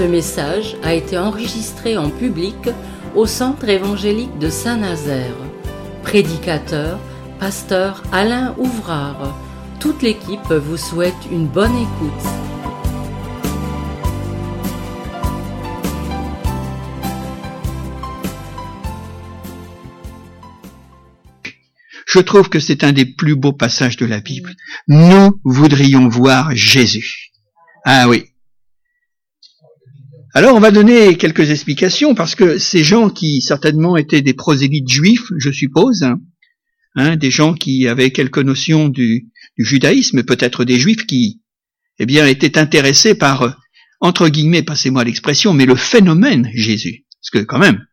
Ce message a été enregistré en public au Centre évangélique de Saint-Nazaire. Prédicateur, pasteur Alain Ouvrard. Toute l'équipe vous souhaite une bonne écoute. Je trouve que c'est un des plus beaux passages de la Bible. Nous voudrions voir Jésus. Ah oui. Alors on va donner quelques explications parce que ces gens qui certainement étaient des prosélytes juifs, je suppose, hein, hein des gens qui avaient quelques notions du, du judaïsme, peut-être des juifs qui, eh bien, étaient intéressés par, entre guillemets, passez-moi l'expression, mais le phénomène Jésus. Parce que quand même,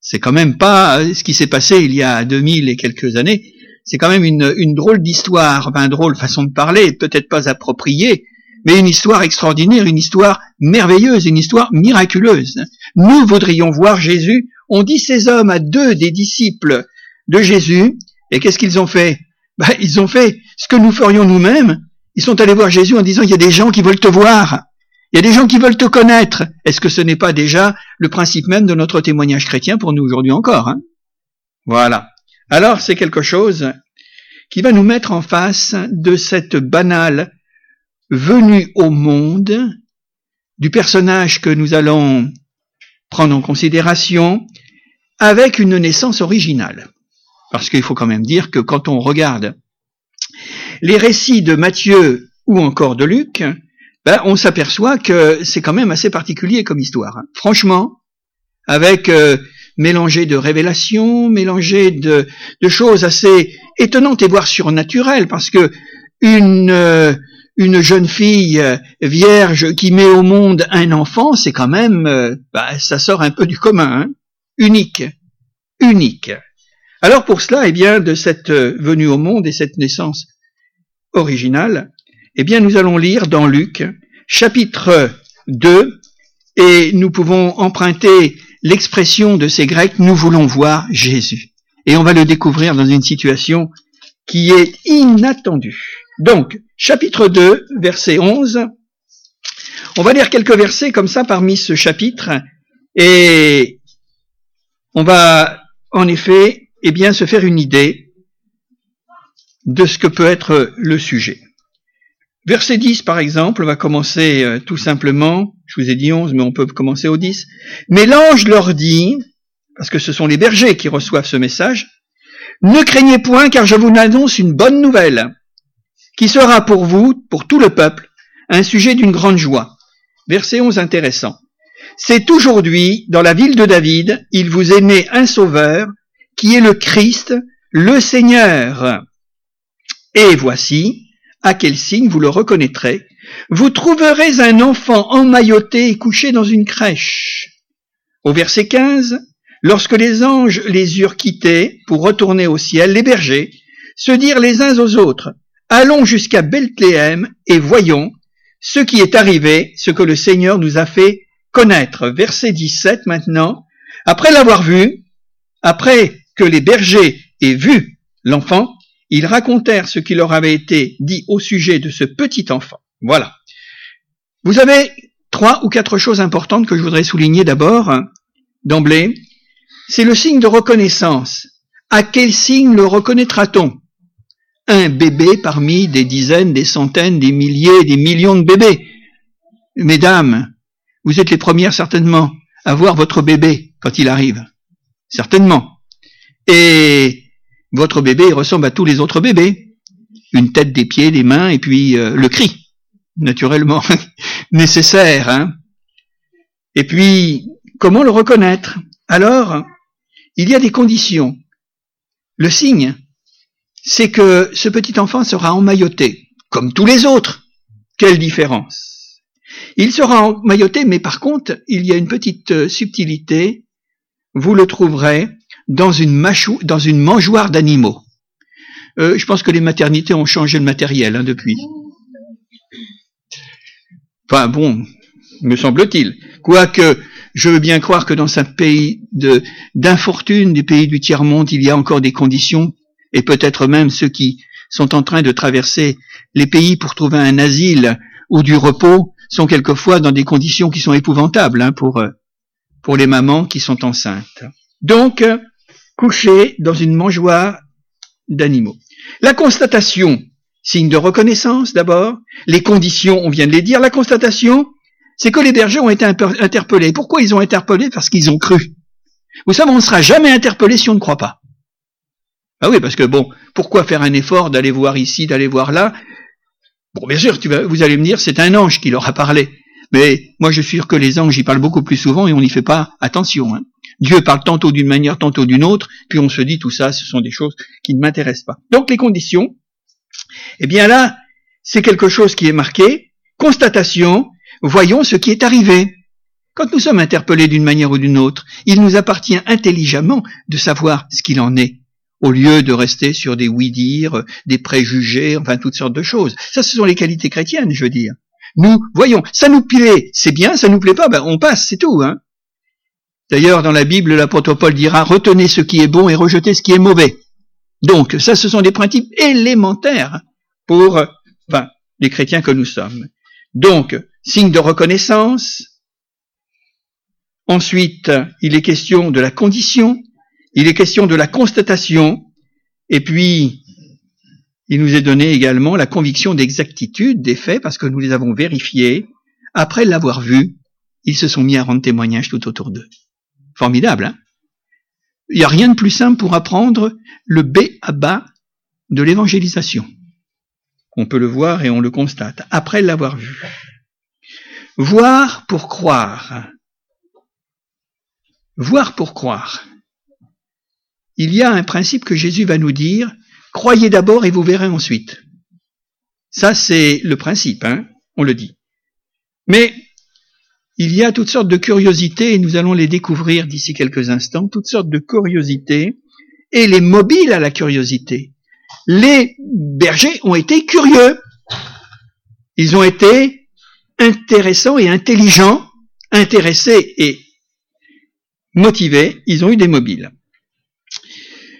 c'est quand même pas ce qui s'est passé il y a 2000 et quelques années. C'est quand même une, drôle d'histoire, une drôle façon de parler, peut-être pas appropriée, mais une histoire extraordinaire, une histoire merveilleuse, une histoire miraculeuse. Nous voudrions voir Jésus. On dit ces hommes à deux des disciples de Jésus, et qu'est-ce qu'ils ont fait? Ben, Ils ont fait ce que nous ferions nous-mêmes. Ils sont allés voir Jésus en disant, il y a des gens qui veulent te voir. Il y a des gens qui veulent te connaître. Est-ce que ce n'est pas déjà le principe même de notre témoignage chrétien pour nous aujourd'hui encore hein? Voilà. Alors c'est quelque chose qui va nous mettre en face de cette banale venue au monde du personnage que nous allons prendre en considération avec une naissance originale. Parce qu'il faut quand même dire que quand on regarde les récits de Matthieu ou encore de Luc, ben, on s'aperçoit que c'est quand même assez particulier comme histoire. Franchement, avec euh, mélangé de révélations, mélangé de, de, choses assez étonnantes et voire surnaturelles, parce que une euh, une jeune fille euh, vierge qui met au monde un enfant, c'est quand même, euh, bah, ça sort un peu du commun, hein unique, unique. Alors pour cela, eh bien, de cette euh, venue au monde et cette naissance originale, eh bien, nous allons lire dans Luc, chapitre 2, et nous pouvons emprunter l'expression de ces Grecs, nous voulons voir Jésus. Et on va le découvrir dans une situation qui est inattendue. Donc, chapitre 2, verset 11. On va lire quelques versets comme ça parmi ce chapitre et on va en effet eh bien, se faire une idée de ce que peut être le sujet. Verset 10, par exemple, va commencer euh, tout simplement, je vous ai dit 11, mais on peut commencer au 10. Mais l'ange leur dit, parce que ce sont les bergers qui reçoivent ce message, ne craignez point car je vous annonce une bonne nouvelle qui sera pour vous, pour tout le peuple, un sujet d'une grande joie. Verset 11 intéressant. C'est aujourd'hui, dans la ville de David, il vous est né un sauveur, qui est le Christ, le Seigneur. Et voici, à quel signe vous le reconnaîtrez, vous trouverez un enfant emmailloté et couché dans une crèche. Au verset 15, lorsque les anges les eurent quittés pour retourner au ciel, les bergers se dirent les uns aux autres, Allons jusqu'à Bethléem et voyons ce qui est arrivé, ce que le Seigneur nous a fait connaître. Verset 17 maintenant. Après l'avoir vu, après que les bergers aient vu l'enfant, ils racontèrent ce qui leur avait été dit au sujet de ce petit enfant. Voilà. Vous avez trois ou quatre choses importantes que je voudrais souligner d'abord, d'emblée. C'est le signe de reconnaissance. À quel signe le reconnaîtra-t-on? Un bébé parmi des dizaines, des centaines, des milliers, des millions de bébés. Mesdames, vous êtes les premières certainement à voir votre bébé quand il arrive. Certainement. Et votre bébé ressemble à tous les autres bébés. Une tête, des pieds, des mains, et puis euh, le cri, naturellement, nécessaire. Hein et puis, comment le reconnaître? Alors, il y a des conditions. Le signe, c'est que ce petit enfant sera emmailloté, comme tous les autres. Quelle différence Il sera emmailloté, mais par contre, il y a une petite euh, subtilité. Vous le trouverez dans une, mâchou, dans une mangeoire d'animaux. Euh, je pense que les maternités ont changé le matériel hein, depuis. Enfin bon, me semble-t-il. Quoique, je veux bien croire que dans un pays d'infortune, du pays du tiers-monde, il y a encore des conditions et peut-être même ceux qui sont en train de traverser les pays pour trouver un asile ou du repos, sont quelquefois dans des conditions qui sont épouvantables hein, pour, euh, pour les mamans qui sont enceintes. Donc, coucher dans une mangeoire d'animaux. La constatation, signe de reconnaissance d'abord. Les conditions, on vient de les dire. La constatation, c'est que les bergers ont été interpellés. Pourquoi ils ont interpellé Parce qu'ils ont cru. Vous savez, on ne sera jamais interpellé si on ne croit pas. Ah oui, parce que bon, pourquoi faire un effort d'aller voir ici, d'aller voir là? Bon, bien sûr, tu vas, vous allez me dire, c'est un ange qui leur a parlé. Mais moi, je suis sûr que les anges y parlent beaucoup plus souvent et on n'y fait pas attention. Hein. Dieu parle tantôt d'une manière, tantôt d'une autre, puis on se dit tout ça, ce sont des choses qui ne m'intéressent pas. Donc les conditions, eh bien là, c'est quelque chose qui est marqué. Constatation, voyons ce qui est arrivé. Quand nous sommes interpellés d'une manière ou d'une autre, il nous appartient intelligemment de savoir ce qu'il en est, au lieu de rester sur des oui-dire, des préjugés, enfin toutes sortes de choses. Ça, ce sont les qualités chrétiennes, je veux dire. Nous, voyons, ça nous plaît, c'est bien, ça nous plaît pas, ben on passe, c'est tout. Hein. D'ailleurs, dans la Bible, l'apôtre Paul dira retenez ce qui est bon et rejetez ce qui est mauvais. Donc, ça, ce sont des principes élémentaires pour les chrétiens que nous sommes. Donc, signe de reconnaissance, Ensuite, il est question de la condition, il est question de la constatation, et puis il nous est donné également la conviction d'exactitude des faits, parce que nous les avons vérifiés. Après l'avoir vu, ils se sont mis à rendre témoignage tout autour d'eux. Formidable, hein? Il n'y a rien de plus simple pour apprendre le B à bas de l'évangélisation. On peut le voir et on le constate, après l'avoir vu. Voir pour croire voir pour croire. Il y a un principe que Jésus va nous dire, croyez d'abord et vous verrez ensuite. Ça, c'est le principe, hein, on le dit. Mais il y a toutes sortes de curiosités, et nous allons les découvrir d'ici quelques instants, toutes sortes de curiosités, et les mobiles à la curiosité. Les bergers ont été curieux. Ils ont été intéressants et intelligents, intéressés et motivés, ils ont eu des mobiles.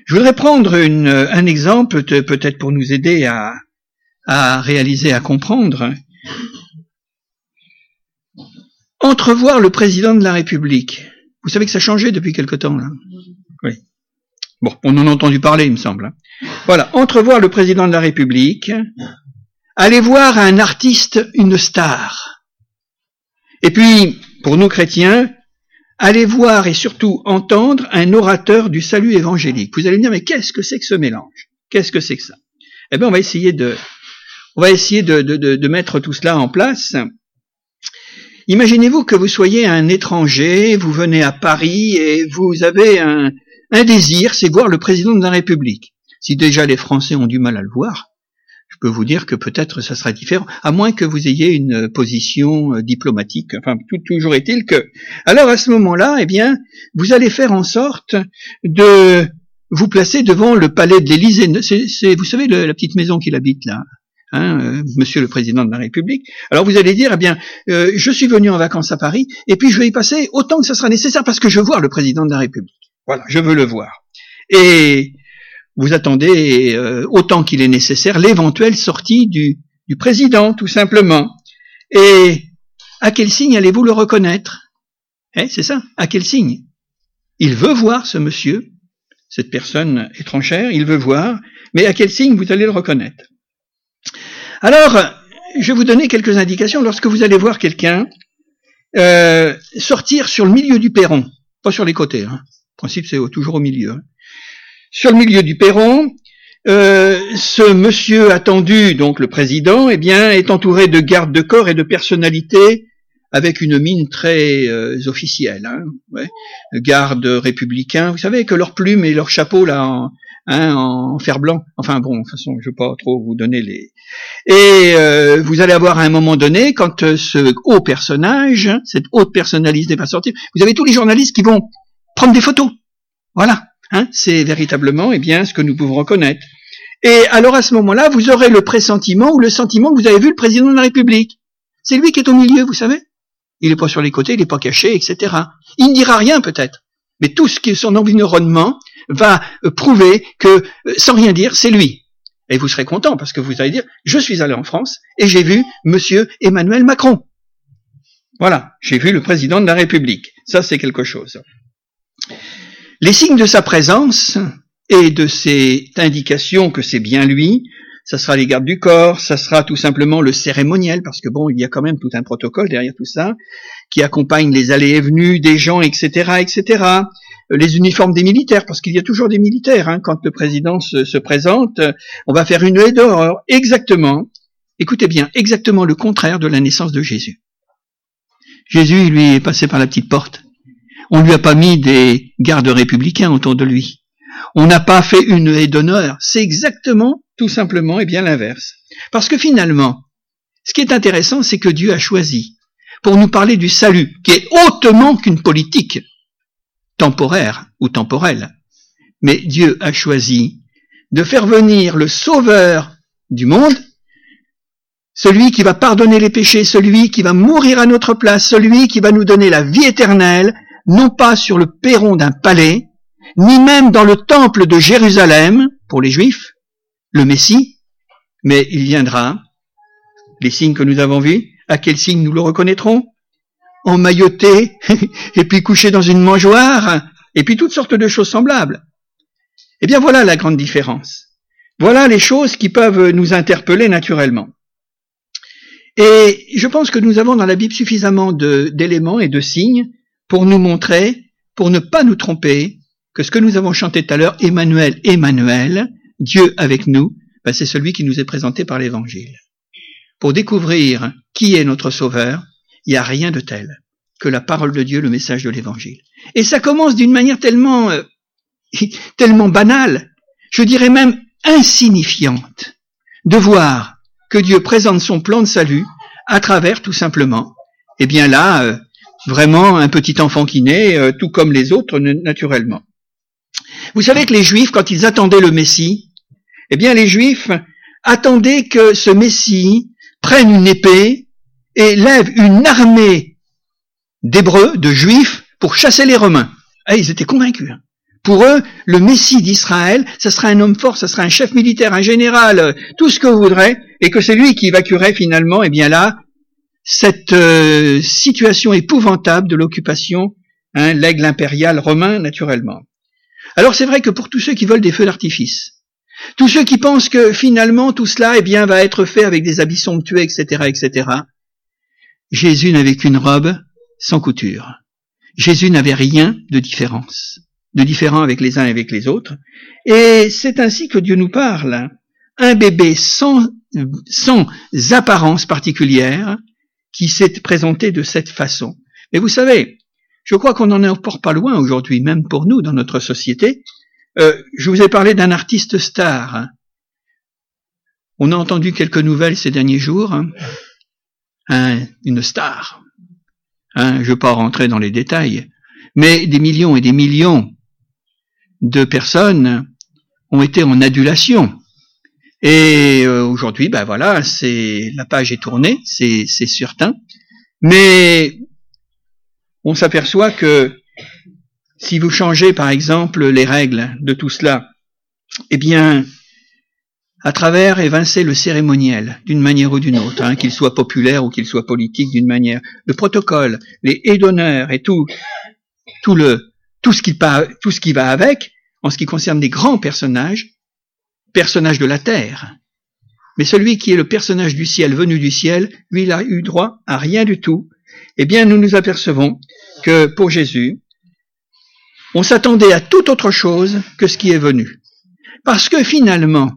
Je voudrais prendre un exemple, peut-être pour nous aider à, réaliser, à comprendre. Entrevoir le président de la République. Vous savez que ça a changé depuis quelque temps, là Oui. Bon, on en a entendu parler, il me semble. Hein. Voilà, entrevoir le président de la République, aller voir un artiste, une star. Et puis, pour nous chrétiens, allez voir et surtout entendre un orateur du salut évangélique. Vous allez me dire, mais qu'est-ce que c'est que ce mélange? Qu'est-ce que c'est que ça? Eh bien, on va essayer de, on va essayer de, de, de, mettre tout cela en place. Imaginez-vous que vous soyez un étranger, vous venez à Paris et vous avez un, un désir, c'est voir le président de la République. Si déjà les Français ont du mal à le voir, je peux vous dire que peut-être ça sera différent, à moins que vous ayez une position euh, diplomatique. Enfin, tout, toujours est-il que. Alors à ce moment-là, eh bien, vous allez faire en sorte de vous placer devant le palais de l'Élysée. C'est, vous savez, la petite maison qu'il habite là. Hein, euh, Monsieur le Président de la République. Alors vous allez dire, eh bien, euh, je suis venu en vacances à Paris, et puis je vais y passer autant que ce sera nécessaire parce que je veux voir le Président de la République. Voilà, je veux le voir. Et vous attendez euh, autant qu'il est nécessaire l'éventuelle sortie du, président, tout simplement. Et à quel signe allez-vous le reconnaître? Eh, C'est ça, à quel signe? Il veut voir ce monsieur, cette personne étrangère, il veut voir, mais à quel signe vous allez le reconnaître? Alors, je vais vous donner quelques indications lorsque vous allez voir quelqu'un euh, sortir sur le milieu du perron, pas sur les côtés. Hein. Le principe, c'est toujours au milieu. Hein. Sur le milieu du perron, euh, ce monsieur attendu, donc le président, eh bien, est entouré de gardes de corps et de personnalités avec une mine très euh, officielle. Hein, ouais. Gardes républicains, vous savez que leurs plumes et leurs chapeaux là en, hein, fer blanc. Enfin bon, de toute façon, je ne vais pas trop vous donner les. Et euh, vous allez avoir un moment donné, quand ce haut personnage, cette haute personnalité va sortir, vous avez tous les journalistes qui vont prendre des photos. Voilà. Hein, c'est véritablement eh bien, ce que nous pouvons reconnaître. Et alors à ce moment-là, vous aurez le pressentiment ou le sentiment que vous avez vu le président de la République. C'est lui qui est au milieu, vous savez. Il n'est pas sur les côtés, il n'est pas caché, etc. Il ne dira rien peut-être, mais tout ce qui est son environnement va prouver que, euh, sans rien dire, c'est lui. Et vous serez content parce que vous allez dire, je suis allé en France et j'ai vu Monsieur Emmanuel Macron. Voilà, j'ai vu le président de la République. Ça, c'est quelque chose. Les signes de sa présence et de cette indication que c'est bien lui, ça sera les gardes du corps, ça sera tout simplement le cérémoniel, parce que bon, il y a quand même tout un protocole derrière tout ça, qui accompagne les allées et venues des gens, etc., etc. Les uniformes des militaires, parce qu'il y a toujours des militaires, hein, quand le président se, se, présente, on va faire une haie d'horreur, exactement, écoutez bien, exactement le contraire de la naissance de Jésus. Jésus, lui, est passé par la petite porte. On lui a pas mis des gardes républicains autour de lui. On n'a pas fait une haie d'honneur. C'est exactement, tout simplement, et bien l'inverse. Parce que finalement, ce qui est intéressant, c'est que Dieu a choisi, pour nous parler du salut, qui est hautement qu'une politique temporaire ou temporelle. Mais Dieu a choisi de faire venir le sauveur du monde celui qui va pardonner les péchés, celui qui va mourir à notre place, celui qui va nous donner la vie éternelle, non pas sur le perron d'un palais, ni même dans le temple de Jérusalem, pour les Juifs, le Messie, mais il viendra, les signes que nous avons vus, à quels signes nous le reconnaîtrons? Emmailloté, et puis couché dans une mangeoire, et puis toutes sortes de choses semblables. Eh bien voilà la grande différence. Voilà les choses qui peuvent nous interpeller naturellement. Et je pense que nous avons dans la Bible suffisamment d'éléments et de signes pour nous montrer, pour ne pas nous tromper, que ce que nous avons chanté tout à l'heure, Emmanuel, Emmanuel, Dieu avec nous, ben c'est celui qui nous est présenté par l'Évangile. Pour découvrir qui est notre Sauveur, il n'y a rien de tel que la parole de Dieu, le message de l'Évangile. Et ça commence d'une manière tellement, euh, tellement banale, je dirais même insignifiante, de voir que Dieu présente son plan de salut à travers tout simplement, eh bien là, euh, vraiment un petit enfant qui naît, euh, tout comme les autres naturellement. Vous savez que les Juifs, quand ils attendaient le Messie, eh bien les Juifs attendaient que ce Messie prenne une épée et lève une armée d'Hébreux, de Juifs, pour chasser les Romains. Ah, ils étaient convaincus. Hein. Pour eux, le Messie d'Israël, ce sera un homme fort, ce sera un chef militaire, un général, tout ce que vous voudrez, et que c'est lui qui évacuerait finalement, eh bien là, cette euh, situation épouvantable de l'occupation, hein, l'aigle impérial romain, naturellement. Alors c'est vrai que pour tous ceux qui veulent des feux d'artifice, tous ceux qui pensent que finalement tout cela, eh bien, va être fait avec des habits somptueux, etc., etc., Jésus n'avait qu'une robe sans couture. Jésus n'avait rien de différence de différents avec les uns et avec les autres. Et c'est ainsi que Dieu nous parle. Un bébé sans, sans apparence particulière qui s'est présenté de cette façon. Mais vous savez, je crois qu'on n'en est encore pas loin aujourd'hui, même pour nous, dans notre société. Euh, je vous ai parlé d'un artiste star. On a entendu quelques nouvelles ces derniers jours. Hein, une star. Hein, je ne vais pas rentrer dans les détails. Mais des millions et des millions de personnes ont été en adulation. Et euh, aujourd'hui, ben voilà, c'est la page est tournée, c'est certain. Mais on s'aperçoit que si vous changez, par exemple, les règles de tout cela, eh bien, à travers évincer le cérémoniel, d'une manière ou d'une autre, hein, qu'il soit populaire ou qu'il soit politique, d'une manière, le protocole, les haies d'honneur et tout, tout le, tout ce, tout ce qui va avec, en ce qui concerne les grands personnages, personnages de la terre. Mais celui qui est le personnage du ciel, venu du ciel, lui, il a eu droit à rien du tout. Eh bien, nous nous apercevons que pour Jésus, on s'attendait à tout autre chose que ce qui est venu. Parce que finalement,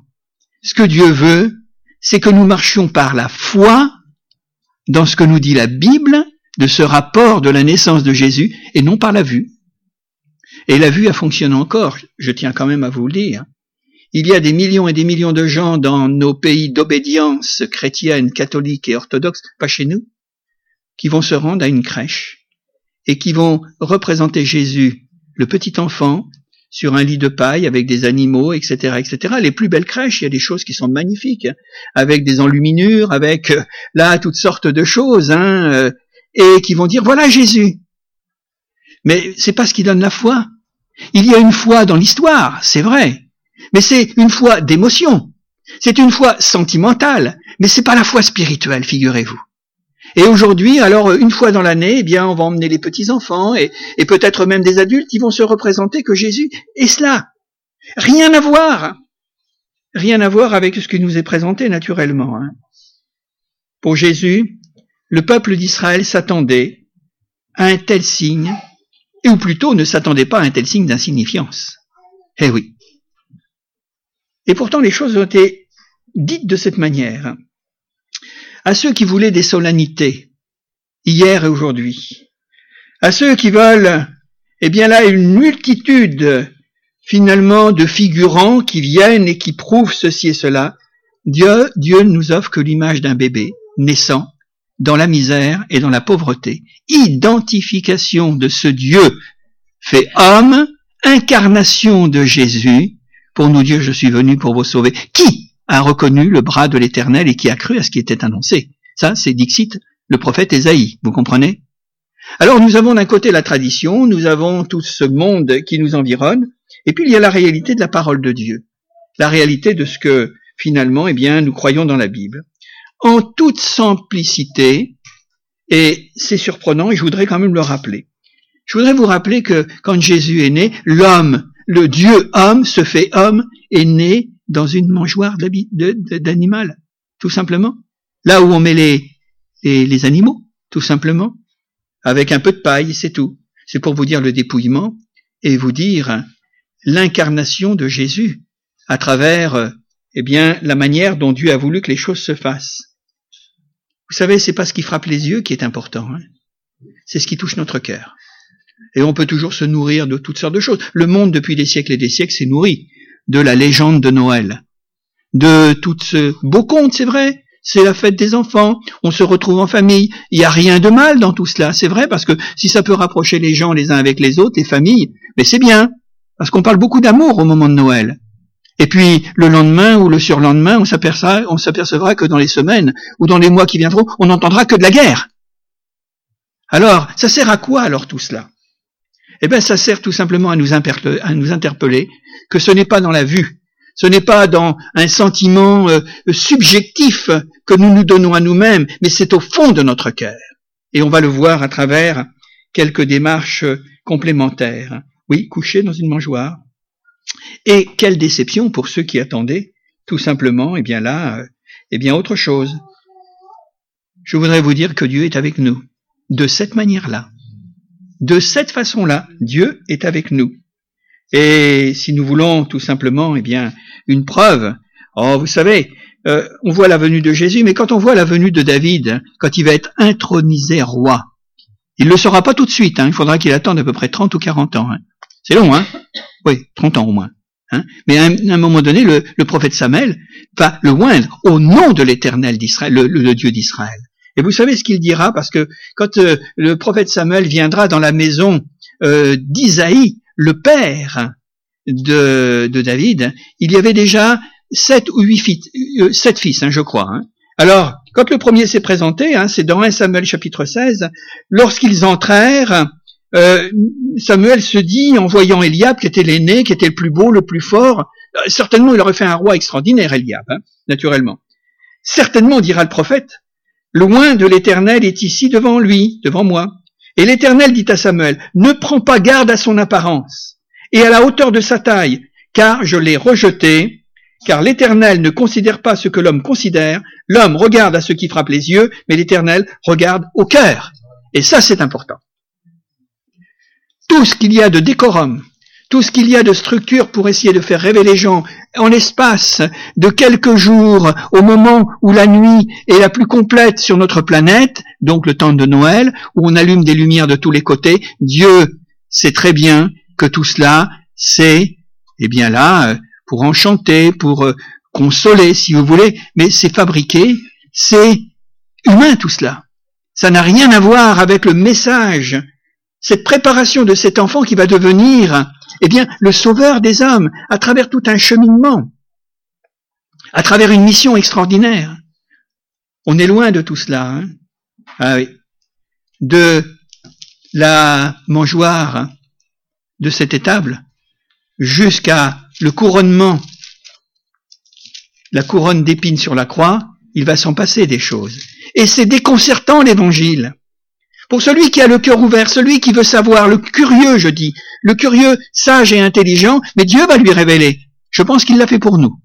ce que Dieu veut, c'est que nous marchions par la foi dans ce que nous dit la Bible de ce rapport de la naissance de Jésus et non par la vue. Et la vue a fonctionné encore, je tiens quand même à vous le dire. Il y a des millions et des millions de gens dans nos pays d'obédience chrétienne, catholique et orthodoxe, pas chez nous, qui vont se rendre à une crèche et qui vont représenter Jésus, le petit enfant, sur un lit de paille avec des animaux, etc., etc. Les plus belles crèches, il y a des choses qui sont magnifiques, hein, avec des enluminures, avec euh, là toutes sortes de choses, hein, euh, et qui vont dire voilà Jésus. Mais c'est pas ce qui donne la foi. Il y a une foi dans l'histoire, c'est vrai, mais c'est une foi d'émotion. C'est une foi sentimentale, mais c'est pas la foi spirituelle, figurez-vous. Et aujourd'hui, alors une fois dans l'année, eh bien, on va emmener les petits enfants et, et peut-être même des adultes qui vont se représenter que Jésus est cela. Rien à voir. Rien à voir avec ce qui nous est présenté naturellement. Hein. Pour Jésus, le peuple d'Israël s'attendait à un tel signe, et ou plutôt ne s'attendait pas à un tel signe d'insignifiance. Eh oui. Et pourtant les choses ont été dites de cette manière. À ceux qui voulaient des solennités, hier et aujourd'hui, à ceux qui veulent, eh bien là, une multitude finalement de figurants qui viennent et qui prouvent ceci et cela, Dieu, Dieu nous offre que l'image d'un bébé naissant dans la misère et dans la pauvreté. Identification de ce Dieu fait homme, incarnation de Jésus, pour nous dire je suis venu pour vous sauver. Qui a reconnu le bras de l'Éternel et qui a cru à ce qui était annoncé? Ça, c'est Dixit, le prophète Ésaïe, vous comprenez? Alors nous avons d'un côté la tradition, nous avons tout ce monde qui nous environne, et puis il y a la réalité de la parole de Dieu, la réalité de ce que finalement, eh bien, nous croyons dans la Bible. En toute simplicité, et c'est surprenant, et je voudrais quand même le rappeler. Je voudrais vous rappeler que quand Jésus est né, l'homme, le Dieu homme, se fait homme, est né dans une mangeoire d'animal, tout simplement. Là où on met les, animaux, tout simplement, avec un peu de paille, c'est tout. C'est pour vous dire le dépouillement et vous dire l'incarnation de Jésus à travers, eh bien, la manière dont Dieu a voulu que les choses se fassent. Vous savez, c'est pas ce qui frappe les yeux qui est important. Hein. c'est ce qui touche notre cœur. Et on peut toujours se nourrir de toutes sortes de choses. Le monde, depuis des siècles et des siècles, s'est nourri de la légende de Noël, de toutes ce beau conte, c'est vrai. C'est la fête des enfants, on se retrouve en famille. Il n'y a rien de mal dans tout cela, c'est vrai, parce que si ça peut rapprocher les gens les uns avec les autres, les familles, mais c'est bien, parce qu'on parle beaucoup d'amour au moment de Noël. Et puis le lendemain ou le surlendemain, on on s'apercevra que dans les semaines ou dans les mois qui viendront, on n'entendra que de la guerre. Alors, ça sert à quoi alors tout cela? Eh bien, ça sert tout simplement à nous, interpeller que ce n'est pas dans la vue, ce n'est pas dans un sentiment euh, subjectif que nous nous donnons à nous-mêmes, mais c'est au fond de notre cœur. Et on va le voir à travers quelques démarches complémentaires. Oui, coucher dans une mangeoire, et quelle déception pour ceux qui attendaient tout simplement, eh bien là, euh, eh bien autre chose. Je voudrais vous dire que Dieu est avec nous. De cette manière-là. De cette façon-là, Dieu est avec nous. Et si nous voulons tout simplement, eh bien, une preuve, oh, vous savez, euh, on voit la venue de Jésus, mais quand on voit la venue de David, quand il va être intronisé roi, il ne le sera pas tout de suite, hein, il faudra qu'il attende à peu près 30 ou 40 ans. Hein. C'est long, hein Oui, 30 ans au moins. Hein Mais à un, moment donné, le, prophète Samuel va le moindre au nom de l'Éternel d'Israël, le, Dieu d'Israël. Et vous savez ce qu'il dira Parce que quand euh, le prophète Samuel viendra dans la maison euh, d'Isaïe, le père de, David, il y avait déjà sept ou huit fils, euh, sept fils, hein, je crois. Hein. Alors, quand le premier s'est présenté, hein, c'est dans 1 Samuel chapitre 16, lorsqu'ils entrèrent, euh, Samuel se dit, en voyant Eliab, qui était l'aîné, qui était le plus beau, le plus fort, certainement il aurait fait un roi extraordinaire, Eliab, hein, naturellement. Certainement, dira le prophète, loin de l'Éternel est ici devant lui, devant moi. Et l'Éternel dit à Samuel, ne prends pas garde à son apparence et à la hauteur de sa taille, car je l'ai rejeté, car l'Éternel ne considère pas ce que l'homme considère, l'homme regarde à ce qui frappe les yeux, mais l'Éternel regarde au cœur. Et ça, c'est important tout ce qu'il y a de décorum, tout ce qu'il y a de structure pour essayer de faire rêver les gens en l'espace de quelques jours, au moment où la nuit est la plus complète sur notre planète, donc le temps de Noël, où on allume des lumières de tous les côtés, Dieu sait très bien que tout cela, c'est, eh bien là, euh, pour enchanter, pour euh, consoler, si vous voulez, mais c'est fabriqué, c'est humain tout cela. Ça n'a rien à voir avec le message cette préparation de cet enfant qui va devenir, eh bien, le sauveur des hommes à travers tout un cheminement, à travers une mission extraordinaire. On est loin de tout cela. Hein ah. De la mangeoire de cette étable jusqu'à le couronnement, la couronne d'épines sur la croix, il va s'en passer des choses. Et c'est déconcertant l'évangile. Pour celui qui a le cœur ouvert, celui qui veut savoir, le curieux, je dis, le curieux, sage et intelligent, mais Dieu va lui révéler. Je pense qu'il l'a fait pour nous.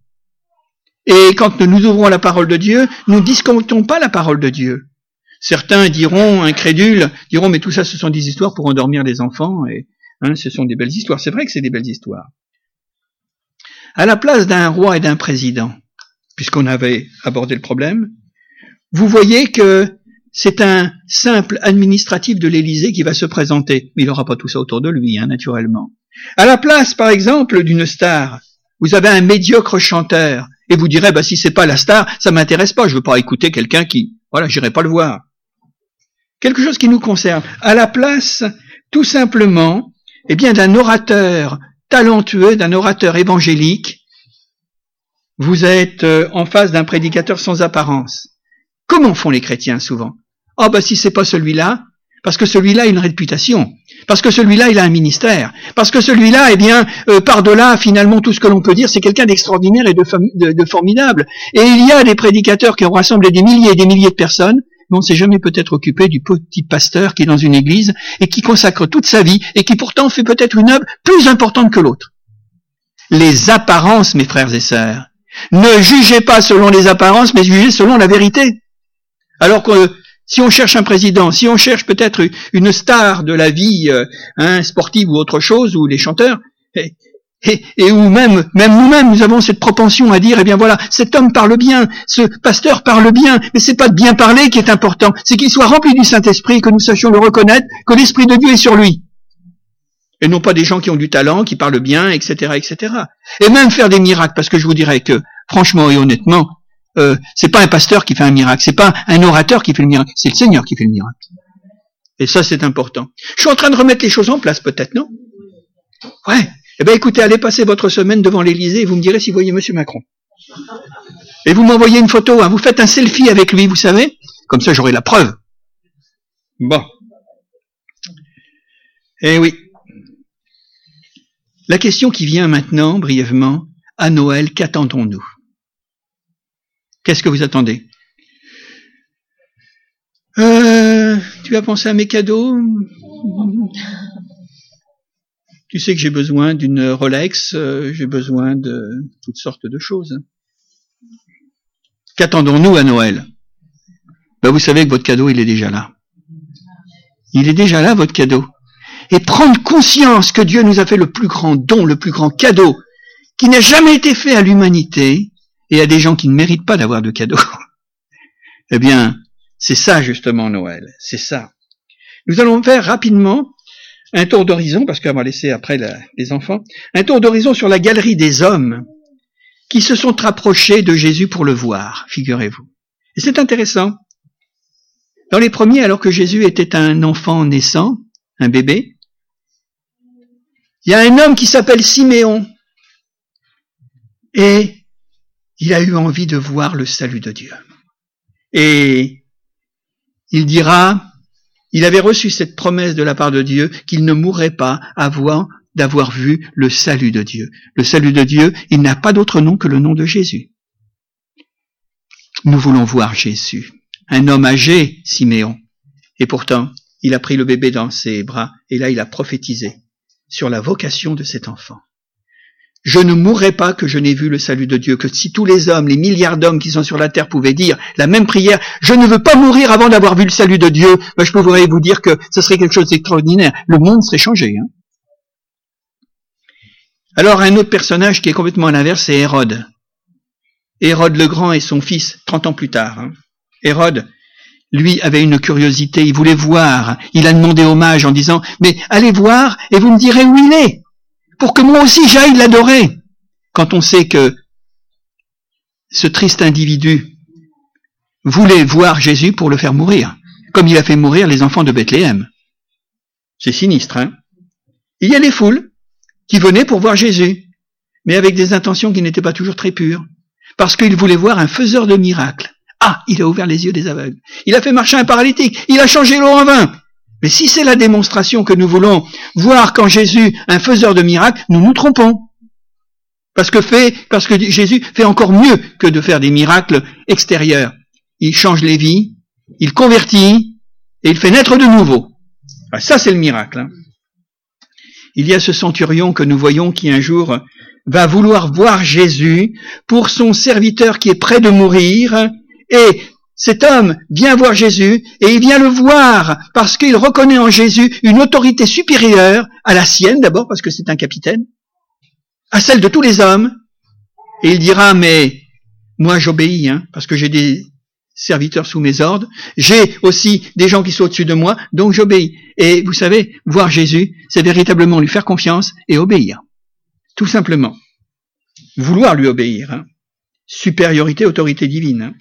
Et quand nous ouvrons la parole de Dieu, nous ne discomptons pas la parole de Dieu. Certains diront, incrédules, diront, mais tout ça, ce sont des histoires pour endormir les enfants, et hein, ce sont des belles histoires. C'est vrai que c'est des belles histoires. À la place d'un roi et d'un président, puisqu'on avait abordé le problème, vous voyez que c'est un simple administratif de l'Élysée qui va se présenter. Mais il n'aura pas tout ça autour de lui, hein, naturellement. À la place, par exemple, d'une star, vous avez un médiocre chanteur, et vous direz, bah, si c'est pas la star, ça m'intéresse pas, je veux pas écouter quelqu'un qui, voilà, j'irai pas le voir. Quelque chose qui nous concerne. À la place, tout simplement, eh bien, d'un orateur talentueux, d'un orateur évangélique, vous êtes euh, en face d'un prédicateur sans apparence. Comment font les chrétiens souvent? Ah oh, bah si c'est pas celui-là, parce que celui-là a une réputation, parce que celui-là il a un ministère, parce que celui-là, eh bien, euh, par-delà finalement tout ce que l'on peut dire, c'est quelqu'un d'extraordinaire et de, de, formidable. Et il y a des prédicateurs qui ont rassemblé des milliers et des milliers de personnes, mais on ne s'est jamais peut-être occupé du petit pasteur qui est dans une église et qui consacre toute sa vie et qui pourtant fait peut-être une œuvre plus importante que l'autre. Les apparences, mes frères et sœurs, ne jugez pas selon les apparences, mais jugez selon la vérité. Alors que si on cherche un président, si on cherche peut-être une star de la vie euh, hein, sportive ou autre chose, ou les chanteurs, et, et, ou même, même nous-mêmes, nous avons cette propension à dire, eh bien voilà, cet homme parle bien, ce pasteur parle bien, mais c'est pas de bien parler qui est important, c'est qu'il soit rempli du Saint-Esprit, que nous sachions le reconnaître, que l'Esprit de Dieu est sur lui. Et non pas des gens qui ont du talent, qui parlent bien, etc., etc. Et même faire des miracles, parce que je vous dirais que, franchement et honnêtement, euh, c'est pas un pasteur qui fait un miracle, c'est pas un orateur qui fait le miracle, c'est le Seigneur qui fait le miracle. Et ça, c'est important. Je suis en train de remettre les choses en place, peut-être, non? Ouais. Eh bien, écoutez, allez passer votre semaine devant l'Élysée et vous me direz si vous voyez Monsieur Macron. Et vous m'envoyez une photo, hein. vous faites un selfie avec lui, vous savez? Comme ça, j'aurai la preuve. Bon. Eh oui. La question qui vient maintenant, brièvement, à Noël, qu'attendons-nous? Qu'est-ce que vous attendez? Euh, Tu as pensé à mes cadeaux? Tu sais que j'ai besoin d'une Rolex, euh, j'ai besoin de toutes sortes de choses. Qu'attendons-nous à Noël? Ben, Vous savez que votre cadeau, il est déjà là. Il est déjà là, votre cadeau. Et prendre conscience que Dieu nous a fait le plus grand don, le plus grand cadeau, qui n'a jamais été fait à l'humanité, et à des gens qui ne méritent pas d'avoir de cadeaux. eh bien, c'est ça justement Noël, c'est ça. Nous allons faire rapidement un tour d'horizon, parce qu'on va laisser après les enfants, un tour d'horizon sur la galerie des hommes qui se sont rapprochés de Jésus pour le voir, figurez-vous. Et c'est intéressant. Dans les premiers, alors que Jésus était un enfant naissant, un bébé, il y a un homme qui s'appelle Siméon. Et il a eu envie de voir le salut de Dieu. Et il dira, il avait reçu cette promesse de la part de Dieu qu'il ne mourrait pas avant d'avoir vu le salut de Dieu. Le salut de Dieu, il n'a pas d'autre nom que le nom de Jésus. Nous voulons voir Jésus, un homme âgé, Siméon. Et pourtant, il a pris le bébé dans ses bras et là il a prophétisé sur la vocation de cet enfant je ne mourrai pas que je n'ai vu le salut de Dieu, que si tous les hommes, les milliards d'hommes qui sont sur la terre pouvaient dire la même prière, je ne veux pas mourir avant d'avoir vu le salut de Dieu, ben je pourrais vous dire que ce serait quelque chose d'extraordinaire. Le monde serait changé. Hein. Alors un autre personnage qui est complètement à l'inverse, c'est Hérode. Hérode le Grand et son fils, 30 ans plus tard. Hein. Hérode, lui, avait une curiosité, il voulait voir, il a demandé hommage en disant, mais allez voir et vous me direz où il est pour que moi aussi j'aille l'adorer. Quand on sait que ce triste individu voulait voir Jésus pour le faire mourir, comme il a fait mourir les enfants de Bethléem. C'est sinistre, hein Il y a les foules qui venaient pour voir Jésus, mais avec des intentions qui n'étaient pas toujours très pures, parce qu'ils voulaient voir un faiseur de miracles. Ah, il a ouvert les yeux des aveugles. Il a fait marcher un paralytique. Il a changé l'eau en vin. Mais si c'est la démonstration que nous voulons voir quand Jésus, un faiseur de miracles, nous nous trompons. Parce que fait, parce que Jésus fait encore mieux que de faire des miracles extérieurs. Il change les vies, il convertit et il fait naître de nouveau. Ah, ça, c'est le miracle. Hein. Il y a ce centurion que nous voyons qui un jour va vouloir voir Jésus pour son serviteur qui est près de mourir et cet homme vient voir Jésus et il vient le voir parce qu'il reconnaît en Jésus une autorité supérieure à la sienne d'abord parce que c'est un capitaine, à celle de tous les hommes. Et il dira, mais moi j'obéis hein, parce que j'ai des serviteurs sous mes ordres, j'ai aussi des gens qui sont au-dessus de moi, donc j'obéis. Et vous savez, voir Jésus, c'est véritablement lui faire confiance et obéir. Tout simplement. Vouloir lui obéir. Hein. Supériorité, autorité divine. Hein.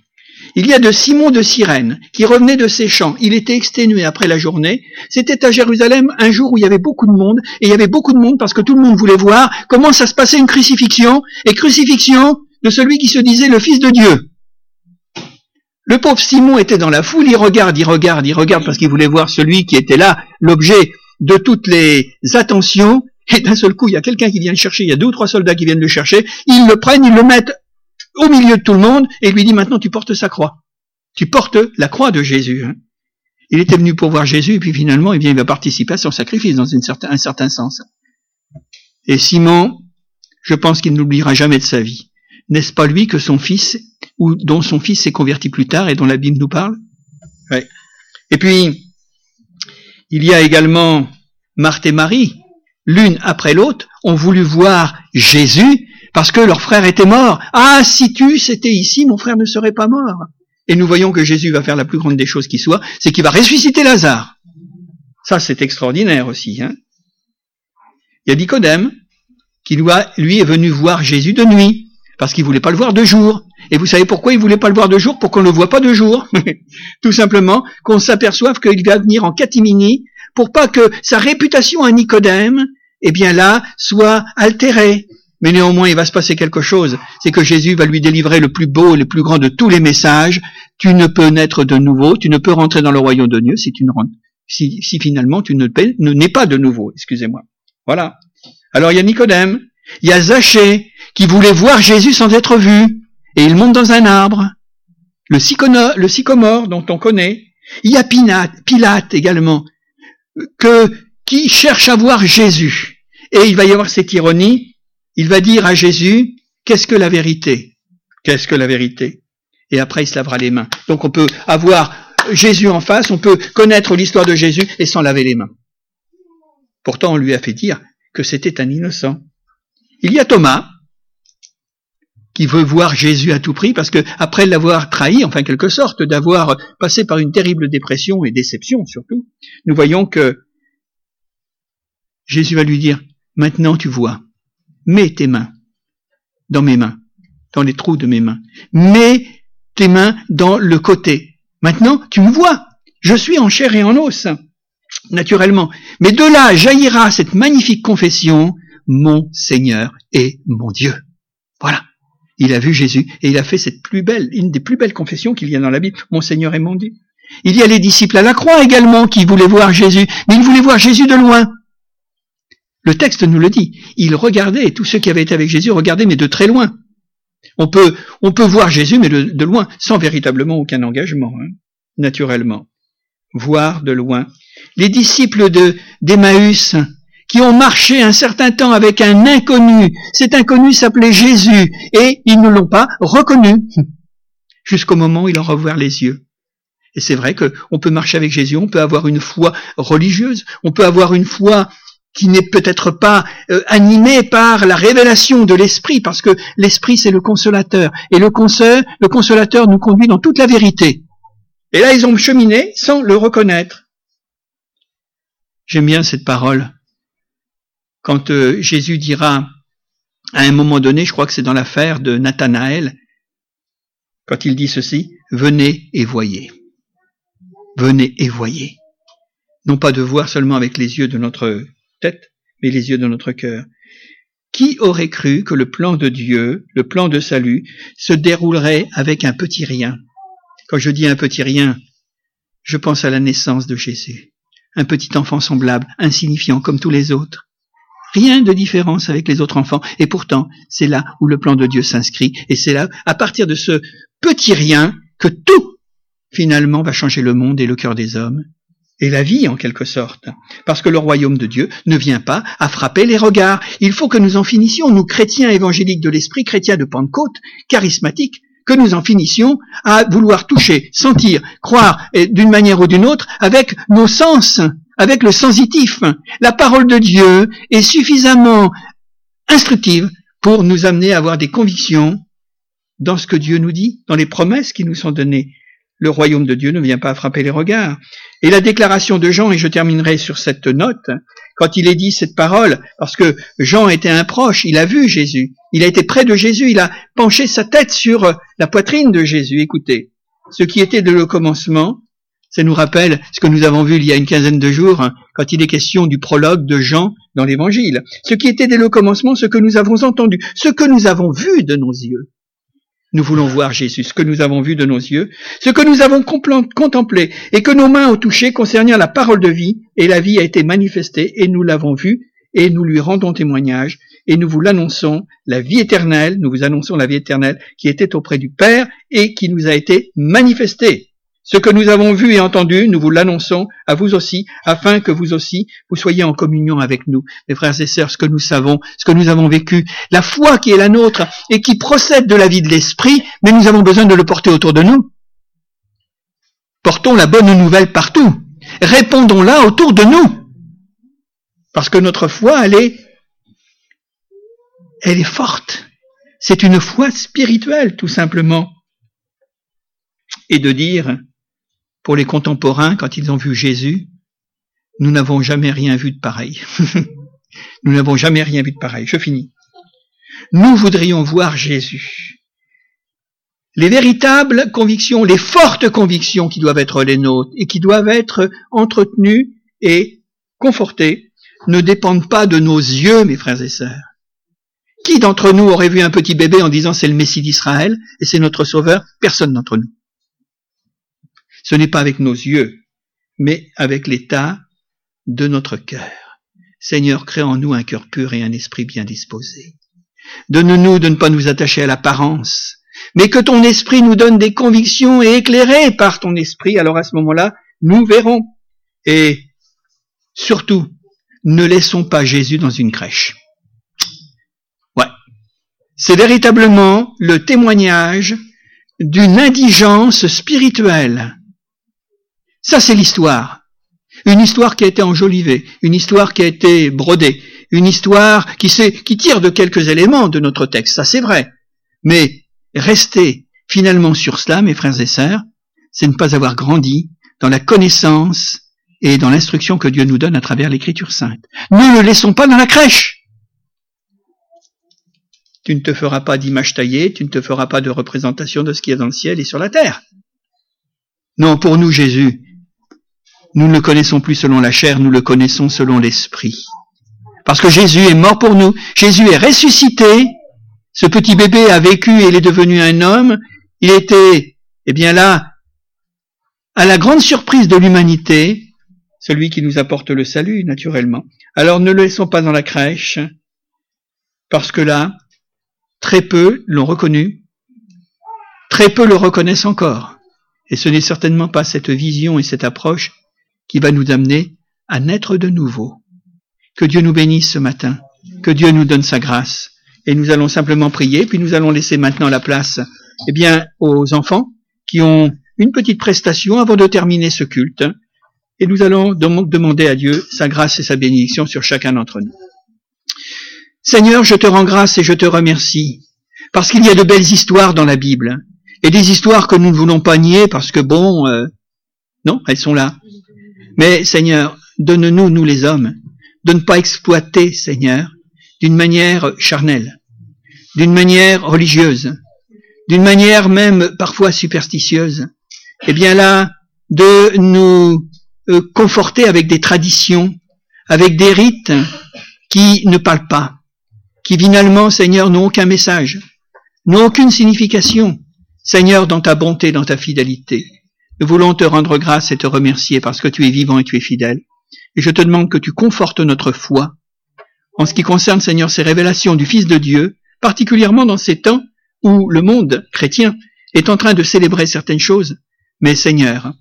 Il y a de Simon de Cyrène qui revenait de ses champs. Il était exténué après la journée. C'était à Jérusalem un jour où il y avait beaucoup de monde. Et il y avait beaucoup de monde parce que tout le monde voulait voir comment ça se passait une crucifixion. Et crucifixion de celui qui se disait le Fils de Dieu. Le pauvre Simon était dans la foule. Il regarde, il regarde, il regarde parce qu'il voulait voir celui qui était là, l'objet de toutes les attentions. Et d'un seul coup, il y a quelqu'un qui vient le chercher. Il y a deux ou trois soldats qui viennent le chercher. Ils le prennent, ils le mettent au milieu de tout le monde et lui dit maintenant tu portes sa croix. Tu portes la croix de Jésus. Hein. Il était venu pour voir Jésus et puis finalement eh bien, il va participer à son sacrifice dans un certain sens. Et Simon, je pense qu'il n'oubliera jamais de sa vie. N'est-ce pas lui que son fils, ou dont son fils s'est converti plus tard et dont la Bible nous parle? Et puis, il y a également Marthe et Marie, l'une après l'autre, ont voulu voir Jésus parce que leur frère était mort. Ah, si tu étais ici, mon frère ne serait pas mort. Et nous voyons que Jésus va faire la plus grande des choses qui soit, c'est qu'il va ressusciter Lazare. Ça, c'est extraordinaire aussi. Hein Il y a Nicodème qui, lui, est venu voir Jésus de nuit, parce qu'il voulait pas le voir de jour. Et vous savez pourquoi il voulait pas le voir de jour Pour qu'on ne le voit pas de jour. Tout simplement, qu'on s'aperçoive qu'il va venir en catimini, pour pas que sa réputation à Nicodème, eh bien là, soit altérée. Mais néanmoins, il va se passer quelque chose. C'est que Jésus va lui délivrer le plus beau et le plus grand de tous les messages. Tu ne peux naître de nouveau, tu ne peux rentrer dans le royaume de Dieu si tu ne si, si finalement tu ne, ne nais pas de nouveau. Excusez-moi. Voilà. Alors il y a Nicodème, il y a Zachée qui voulait voir Jésus sans être vu, et il monte dans un arbre. Le, sycomore dont on connaît. Il y a Pilate, Pilate également, que, qui cherche à voir Jésus. Et il va y avoir cette ironie, il va dire à Jésus, qu'est-ce que la vérité? Qu'est-ce que la vérité? Et après, il se lavera les mains. Donc on peut avoir Jésus en face, on peut connaître l'histoire de Jésus et s'en laver les mains. Pourtant, on lui a fait dire que c'était un innocent. Il y a Thomas, qui veut voir Jésus à tout prix, parce que après l'avoir trahi, enfin quelque sorte, d'avoir passé par une terrible dépression et déception surtout, nous voyons que Jésus va lui dire, maintenant tu vois, Mets tes mains dans mes mains, dans les trous de mes mains. Mets tes mains dans le côté. Maintenant, tu me vois. Je suis en chair et en os, naturellement. Mais de là jaillira cette magnifique confession, mon Seigneur et mon Dieu. Voilà. Il a vu Jésus et il a fait cette plus belle, une des plus belles confessions qu'il y a dans la Bible, mon Seigneur et mon Dieu. Il y a les disciples à la croix également qui voulaient voir Jésus, mais ils voulaient voir Jésus de loin. Le texte nous le dit. Il regardait, tous ceux qui avaient été avec Jésus regardaient, mais de très loin. On peut, on peut voir Jésus, mais de, loin, sans véritablement aucun engagement, hein, naturellement. Voir de loin. Les disciples de d'Emmaüs, qui ont marché un certain temps avec un inconnu, cet inconnu s'appelait Jésus, et ils ne l'ont pas reconnu, jusqu'au moment où il en revoit les yeux. Et c'est vrai qu'on peut marcher avec Jésus, on peut avoir une foi religieuse, on peut avoir une foi qui n'est peut-être pas euh, animé par la révélation de l'esprit, parce que l'esprit c'est le consolateur, et le consolateur nous conduit dans toute la vérité. Et là, ils ont cheminé sans le reconnaître. J'aime bien cette parole. Quand euh, Jésus dira, à un moment donné, je crois que c'est dans l'affaire de Nathanaël, quand il dit ceci, venez et voyez. Venez et voyez. Non pas de voir seulement avec les yeux de notre tête, mais les yeux de notre cœur. Qui aurait cru que le plan de Dieu, le plan de salut, se déroulerait avec un petit rien? Quand je dis un petit rien, je pense à la naissance de Jésus. Un petit enfant semblable, insignifiant comme tous les autres. Rien de différence avec les autres enfants. Et pourtant, c'est là où le plan de Dieu s'inscrit. Et c'est là, à partir de ce petit rien, que tout finalement va changer le monde et le cœur des hommes et la vie en quelque sorte. Parce que le royaume de Dieu ne vient pas à frapper les regards. Il faut que nous en finissions, nous chrétiens évangéliques de l'esprit, chrétiens de Pentecôte, charismatiques, que nous en finissions à vouloir toucher, sentir, croire d'une manière ou d'une autre avec nos sens, avec le sensitif. La parole de Dieu est suffisamment instructive pour nous amener à avoir des convictions dans ce que Dieu nous dit, dans les promesses qui nous sont données. Le royaume de Dieu ne vient pas frapper les regards. Et la déclaration de Jean, et je terminerai sur cette note, quand il est dit cette parole, parce que Jean était un proche, il a vu Jésus, il a été près de Jésus, il a penché sa tête sur la poitrine de Jésus. Écoutez, ce qui était de le commencement, ça nous rappelle ce que nous avons vu il y a une quinzaine de jours, hein, quand il est question du prologue de Jean dans l'Évangile. Ce qui était dès le commencement, ce que nous avons entendu, ce que nous avons vu de nos yeux. Nous voulons voir Jésus, ce que nous avons vu de nos yeux, ce que nous avons contemplé et que nos mains ont touché concernant la parole de vie, et la vie a été manifestée, et nous l'avons vue, et nous lui rendons témoignage, et nous vous l'annonçons, la vie éternelle, nous vous annonçons la vie éternelle qui était auprès du Père et qui nous a été manifestée. Ce que nous avons vu et entendu, nous vous l'annonçons à vous aussi, afin que vous aussi, vous soyez en communion avec nous. Mes frères et sœurs, ce que nous savons, ce que nous avons vécu, la foi qui est la nôtre et qui procède de la vie de l'esprit, mais nous avons besoin de le porter autour de nous. Portons la bonne nouvelle partout. Répondons-la autour de nous. Parce que notre foi, elle est, elle est forte. C'est une foi spirituelle, tout simplement. Et de dire, pour les contemporains, quand ils ont vu Jésus, nous n'avons jamais rien vu de pareil. nous n'avons jamais rien vu de pareil. Je finis. Nous voudrions voir Jésus. Les véritables convictions, les fortes convictions qui doivent être les nôtres et qui doivent être entretenues et confortées ne dépendent pas de nos yeux, mes frères et sœurs. Qui d'entre nous aurait vu un petit bébé en disant c'est le Messie d'Israël et c'est notre sauveur Personne d'entre nous. Ce n'est pas avec nos yeux, mais avec l'état de notre cœur. Seigneur, crée en nous un cœur pur et un esprit bien disposé. Donne-nous de ne pas nous attacher à l'apparence, mais que ton esprit nous donne des convictions et éclairé par ton esprit, alors à ce moment-là, nous verrons. Et surtout, ne laissons pas Jésus dans une crèche. Ouais. C'est véritablement le témoignage d'une indigence spirituelle ça, c'est l'histoire. Une histoire qui a été enjolivée, une histoire qui a été brodée, une histoire qui, tire de quelques éléments de notre texte, ça c'est vrai. Mais rester finalement sur cela, mes frères et sœurs, c'est ne pas avoir grandi dans la connaissance et dans l'instruction que Dieu nous donne à travers l'écriture sainte. Ne le laissons pas dans la crèche. Tu ne te feras pas d'image taillée, tu ne te feras pas de représentation de ce qui est dans le ciel et sur la terre. Non, pour nous, Jésus, nous ne le connaissons plus selon la chair, nous le connaissons selon l'esprit. Parce que Jésus est mort pour nous, Jésus est ressuscité, ce petit bébé a vécu et il est devenu un homme, il était, eh bien là, à la grande surprise de l'humanité, celui qui nous apporte le salut, naturellement. Alors ne le laissons pas dans la crèche, parce que là, très peu l'ont reconnu, très peu le reconnaissent encore. Et ce n'est certainement pas cette vision et cette approche qui va nous amener à naître de nouveau. Que Dieu nous bénisse ce matin, que Dieu nous donne sa grâce. Et nous allons simplement prier, puis nous allons laisser maintenant la place eh bien, aux enfants qui ont une petite prestation avant de terminer ce culte. Et nous allons donc demander à Dieu sa grâce et sa bénédiction sur chacun d'entre nous. Seigneur, je te rends grâce et je te remercie, parce qu'il y a de belles histoires dans la Bible, et des histoires que nous ne voulons pas nier parce que bon, euh, non, elles sont là. Mais Seigneur, donne-nous, nous les hommes, de ne pas exploiter, Seigneur, d'une manière charnelle, d'une manière religieuse, d'une manière même parfois superstitieuse, eh bien là, de nous euh, conforter avec des traditions, avec des rites qui ne parlent pas, qui finalement, Seigneur, n'ont aucun message, n'ont aucune signification, Seigneur, dans ta bonté, dans ta fidélité. Nous voulons te rendre grâce et te remercier parce que tu es vivant et tu es fidèle. Et je te demande que tu confortes notre foi en ce qui concerne, Seigneur, ces révélations du Fils de Dieu, particulièrement dans ces temps où le monde chrétien est en train de célébrer certaines choses, Mais Seigneur,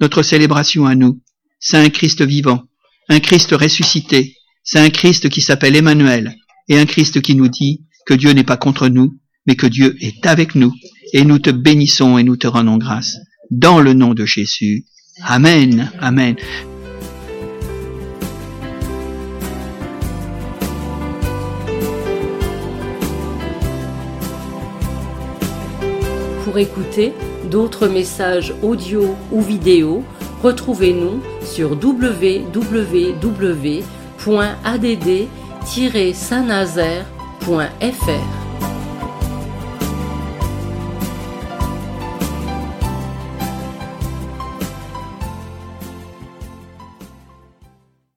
notre célébration à nous, c'est un Christ vivant, un Christ ressuscité, c'est un Christ qui s'appelle Emmanuel, et un Christ qui nous dit que Dieu n'est pas contre nous, mais que Dieu est avec nous, et nous te bénissons et nous te rendons grâce. Dans le nom de Jésus. Amen. Amen. Pour écouter d'autres messages audio ou vidéo, retrouvez-nous sur www.add-saint-nazaire.fr.